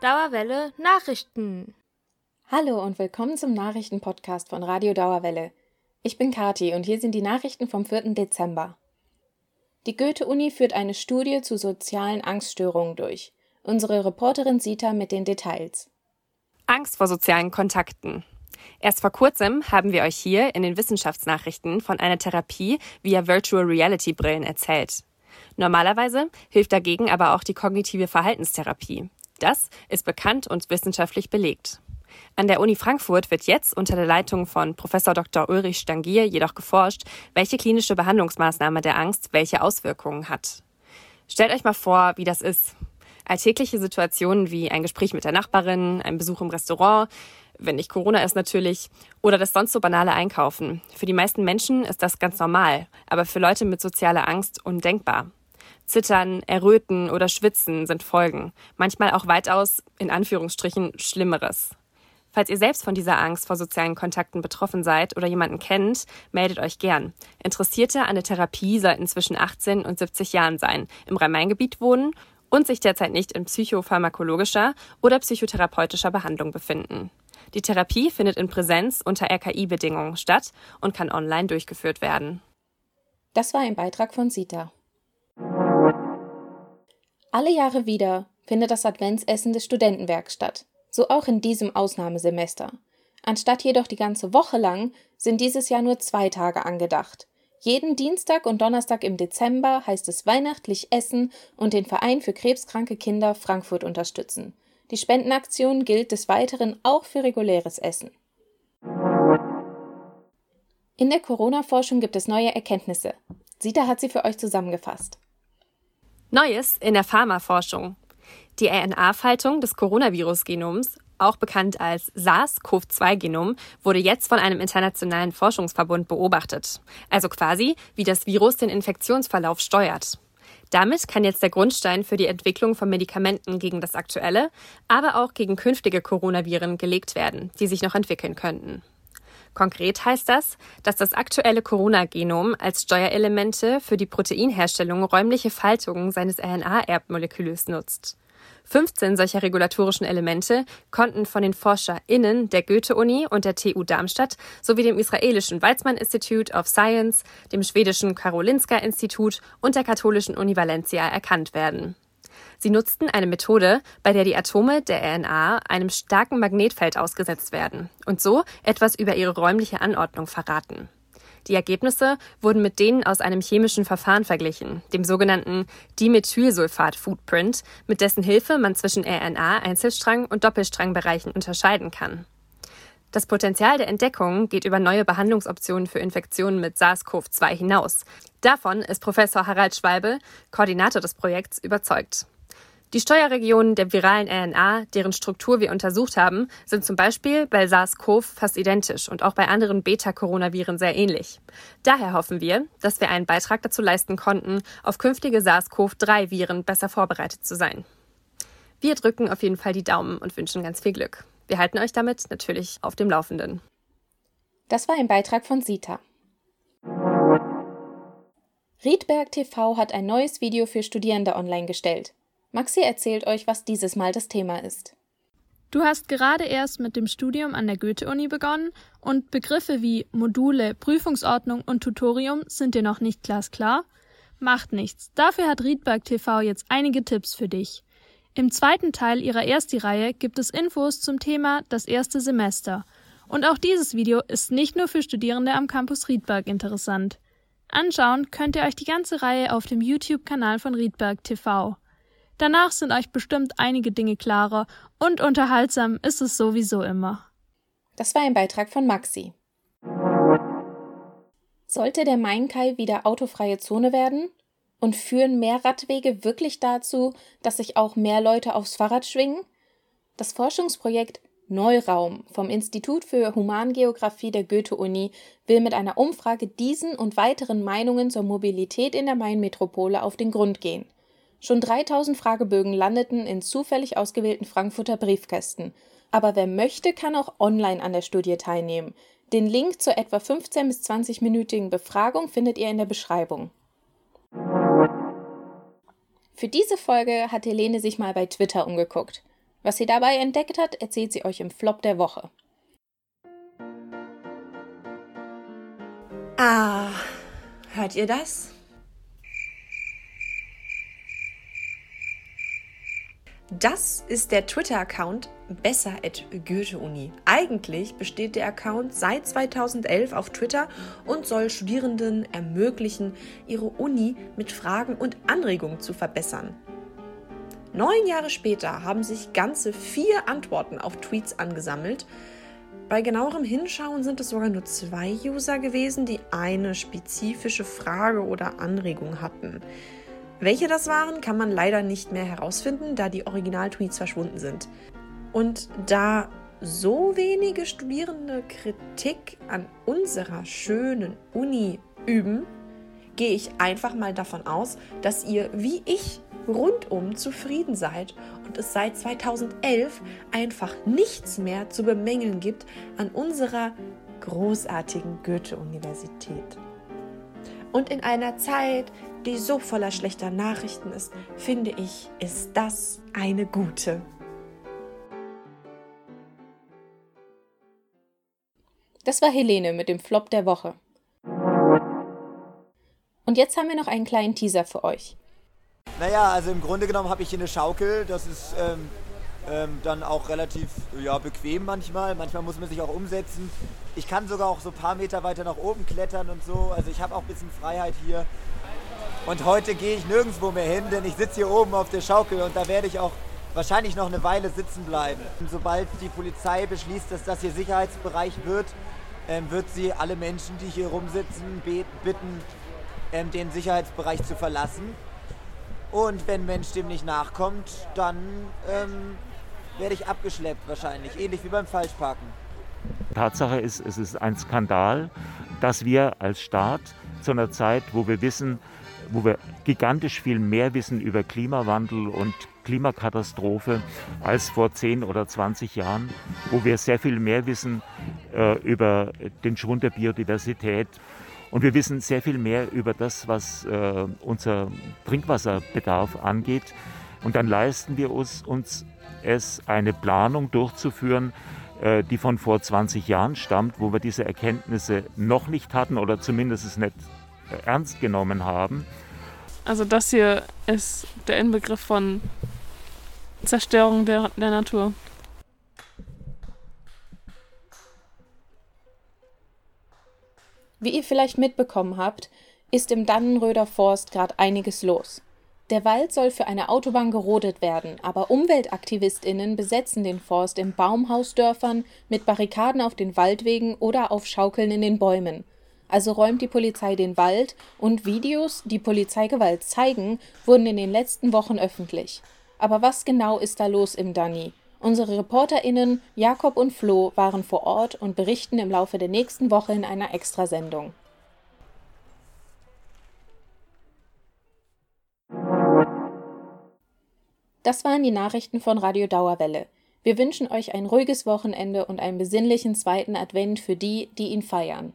Dauerwelle Nachrichten. Hallo und willkommen zum Nachrichtenpodcast von Radio Dauerwelle. Ich bin Kati und hier sind die Nachrichten vom 4. Dezember. Die Goethe-Uni führt eine Studie zu sozialen Angststörungen durch. Unsere Reporterin Sita mit den Details. Angst vor sozialen Kontakten. Erst vor kurzem haben wir euch hier in den Wissenschaftsnachrichten von einer Therapie via Virtual Reality Brillen erzählt. Normalerweise hilft dagegen aber auch die kognitive Verhaltenstherapie. Das ist bekannt und wissenschaftlich belegt. An der Uni Frankfurt wird jetzt unter der Leitung von Professor Dr. Ulrich Stangier jedoch geforscht, welche klinische Behandlungsmaßnahme der Angst welche Auswirkungen hat. Stellt euch mal vor, wie das ist. Alltägliche Situationen wie ein Gespräch mit der Nachbarin, ein Besuch im Restaurant, wenn nicht Corona ist natürlich, oder das sonst so banale Einkaufen. Für die meisten Menschen ist das ganz normal, aber für Leute mit sozialer Angst undenkbar. Zittern, Erröten oder Schwitzen sind Folgen, manchmal auch weitaus, in Anführungsstrichen, Schlimmeres. Falls ihr selbst von dieser Angst vor sozialen Kontakten betroffen seid oder jemanden kennt, meldet euch gern. Interessierte an der Therapie sollten zwischen 18 und 70 Jahren sein, im Rhein-Main-Gebiet wohnen und sich derzeit nicht in psychopharmakologischer oder psychotherapeutischer Behandlung befinden. Die Therapie findet in Präsenz unter RKI-Bedingungen statt und kann online durchgeführt werden. Das war ein Beitrag von Sita. Alle Jahre wieder findet das Adventsessen des Studentenwerks statt. So auch in diesem Ausnahmesemester. Anstatt jedoch die ganze Woche lang sind dieses Jahr nur zwei Tage angedacht. Jeden Dienstag und Donnerstag im Dezember heißt es weihnachtlich essen und den Verein für krebskranke Kinder Frankfurt unterstützen. Die Spendenaktion gilt des Weiteren auch für reguläres Essen. In der Corona-Forschung gibt es neue Erkenntnisse. Sita hat sie für euch zusammengefasst. Neues in der Pharmaforschung. Die RNA-Faltung des Coronavirus-Genoms, auch bekannt als SARS-CoV-2-Genom, wurde jetzt von einem internationalen Forschungsverbund beobachtet. Also quasi, wie das Virus den Infektionsverlauf steuert. Damit kann jetzt der Grundstein für die Entwicklung von Medikamenten gegen das aktuelle, aber auch gegen künftige Coronaviren gelegt werden, die sich noch entwickeln könnten. Konkret heißt das, dass das aktuelle Corona-Genom als Steuerelemente für die Proteinherstellung räumliche Faltungen seines RNA-Erbmoleküls nutzt. 15 solcher regulatorischen Elemente konnten von den ForscherInnen der Goethe-Uni und der TU Darmstadt sowie dem israelischen Weizmann Institute of Science, dem schwedischen Karolinska-Institut und der katholischen Uni Valencia erkannt werden. Sie nutzten eine Methode, bei der die Atome der RNA einem starken Magnetfeld ausgesetzt werden und so etwas über ihre räumliche Anordnung verraten. Die Ergebnisse wurden mit denen aus einem chemischen Verfahren verglichen, dem sogenannten Dimethylsulfat-Footprint, mit dessen Hilfe man zwischen RNA-Einzelstrang- und Doppelstrangbereichen unterscheiden kann. Das Potenzial der Entdeckung geht über neue Behandlungsoptionen für Infektionen mit SARS-CoV-2 hinaus. Davon ist Professor Harald Schwalbe, Koordinator des Projekts, überzeugt. Die Steuerregionen der viralen RNA, deren Struktur wir untersucht haben, sind zum Beispiel bei SARS-CoV fast identisch und auch bei anderen Beta-Coronaviren sehr ähnlich. Daher hoffen wir, dass wir einen Beitrag dazu leisten konnten, auf künftige SARS-CoV-3-Viren besser vorbereitet zu sein. Wir drücken auf jeden Fall die Daumen und wünschen ganz viel Glück. Wir halten euch damit natürlich auf dem Laufenden. Das war ein Beitrag von Sita. Riedberg TV hat ein neues Video für Studierende online gestellt. Maxi erzählt euch, was dieses Mal das Thema ist. Du hast gerade erst mit dem Studium an der Goethe-Uni begonnen und Begriffe wie Module, Prüfungsordnung und Tutorium sind dir noch nicht glasklar? Macht nichts. Dafür hat Riedberg TV jetzt einige Tipps für dich. Im zweiten Teil ihrer Ersti-Reihe gibt es Infos zum Thema das erste Semester. Und auch dieses Video ist nicht nur für Studierende am Campus Riedberg interessant. Anschauen könnt ihr euch die ganze Reihe auf dem YouTube-Kanal von Riedberg TV. Danach sind euch bestimmt einige Dinge klarer und unterhaltsam ist es sowieso immer. Das war ein Beitrag von Maxi. Sollte der Mainkai wieder autofreie Zone werden? Und führen mehr Radwege wirklich dazu, dass sich auch mehr Leute aufs Fahrrad schwingen? Das Forschungsprojekt Neuraum vom Institut für Humangeographie der Goethe-Uni will mit einer Umfrage diesen und weiteren Meinungen zur Mobilität in der Mainmetropole auf den Grund gehen. Schon 3000 Fragebögen landeten in zufällig ausgewählten Frankfurter Briefkästen. Aber wer möchte, kann auch online an der Studie teilnehmen. Den Link zur etwa 15 bis 20-minütigen Befragung findet ihr in der Beschreibung. Für diese Folge hat Helene sich mal bei Twitter umgeguckt. Was sie dabei entdeckt hat, erzählt sie euch im Flop der Woche. Ah, hört ihr das? Das ist der Twitter-Account besser at Goethe-Uni. Eigentlich besteht der Account seit 2011 auf Twitter und soll Studierenden ermöglichen, ihre Uni mit Fragen und Anregungen zu verbessern. Neun Jahre später haben sich ganze vier Antworten auf Tweets angesammelt. Bei genauerem Hinschauen sind es sogar nur zwei User gewesen, die eine spezifische Frage oder Anregung hatten. Welche das waren, kann man leider nicht mehr herausfinden, da die Originaltweets verschwunden sind. Und da so wenige Studierende Kritik an unserer schönen Uni üben, gehe ich einfach mal davon aus, dass ihr wie ich rundum zufrieden seid und es seit 2011 einfach nichts mehr zu bemängeln gibt an unserer großartigen Goethe-Universität. Und in einer Zeit, die so voller schlechter Nachrichten ist, finde ich, ist das eine gute. Das war Helene mit dem Flop der Woche. Und jetzt haben wir noch einen kleinen Teaser für euch. Naja, also im Grunde genommen habe ich hier eine Schaukel. Das ist ähm, ähm, dann auch relativ ja, bequem manchmal. Manchmal muss man sich auch umsetzen. Ich kann sogar auch so ein paar Meter weiter nach oben klettern und so. Also ich habe auch ein bisschen Freiheit hier. Und heute gehe ich nirgendwo mehr hin, denn ich sitze hier oben auf der Schaukel und da werde ich auch wahrscheinlich noch eine Weile sitzen bleiben. Und sobald die Polizei beschließt, dass das hier Sicherheitsbereich wird, ähm, wird sie alle Menschen, die hier rumsitzen, bitten, ähm, den Sicherheitsbereich zu verlassen. Und wenn Mensch dem nicht nachkommt, dann ähm, werde ich abgeschleppt wahrscheinlich, ähnlich wie beim Falschparken. Tatsache ist, es ist ein Skandal, dass wir als Staat zu einer Zeit, wo wir wissen, wo wir gigantisch viel mehr wissen über Klimawandel und Klimakatastrophe als vor 10 oder 20 Jahren, wo wir sehr viel mehr wissen äh, über den Schwund der Biodiversität. Und wir wissen sehr viel mehr über das, was äh, unser Trinkwasserbedarf angeht. Und dann leisten wir uns, uns es, eine Planung durchzuführen, äh, die von vor 20 Jahren stammt, wo wir diese Erkenntnisse noch nicht hatten oder zumindest es nicht äh, ernst genommen haben. Also das hier ist der Inbegriff von Zerstörung der, der Natur. Wie ihr vielleicht mitbekommen habt, ist im Dannenröder Forst gerade einiges los. Der Wald soll für eine Autobahn gerodet werden, aber UmweltaktivistInnen besetzen den Forst in Baumhausdörfern mit Barrikaden auf den Waldwegen oder auf Schaukeln in den Bäumen. Also räumt die Polizei den Wald und Videos, die Polizeigewalt zeigen, wurden in den letzten Wochen öffentlich. Aber was genau ist da los im Danny? Unsere ReporterInnen Jakob und Flo waren vor Ort und berichten im Laufe der nächsten Woche in einer Extrasendung. Das waren die Nachrichten von Radio Dauerwelle. Wir wünschen euch ein ruhiges Wochenende und einen besinnlichen zweiten Advent für die, die ihn feiern.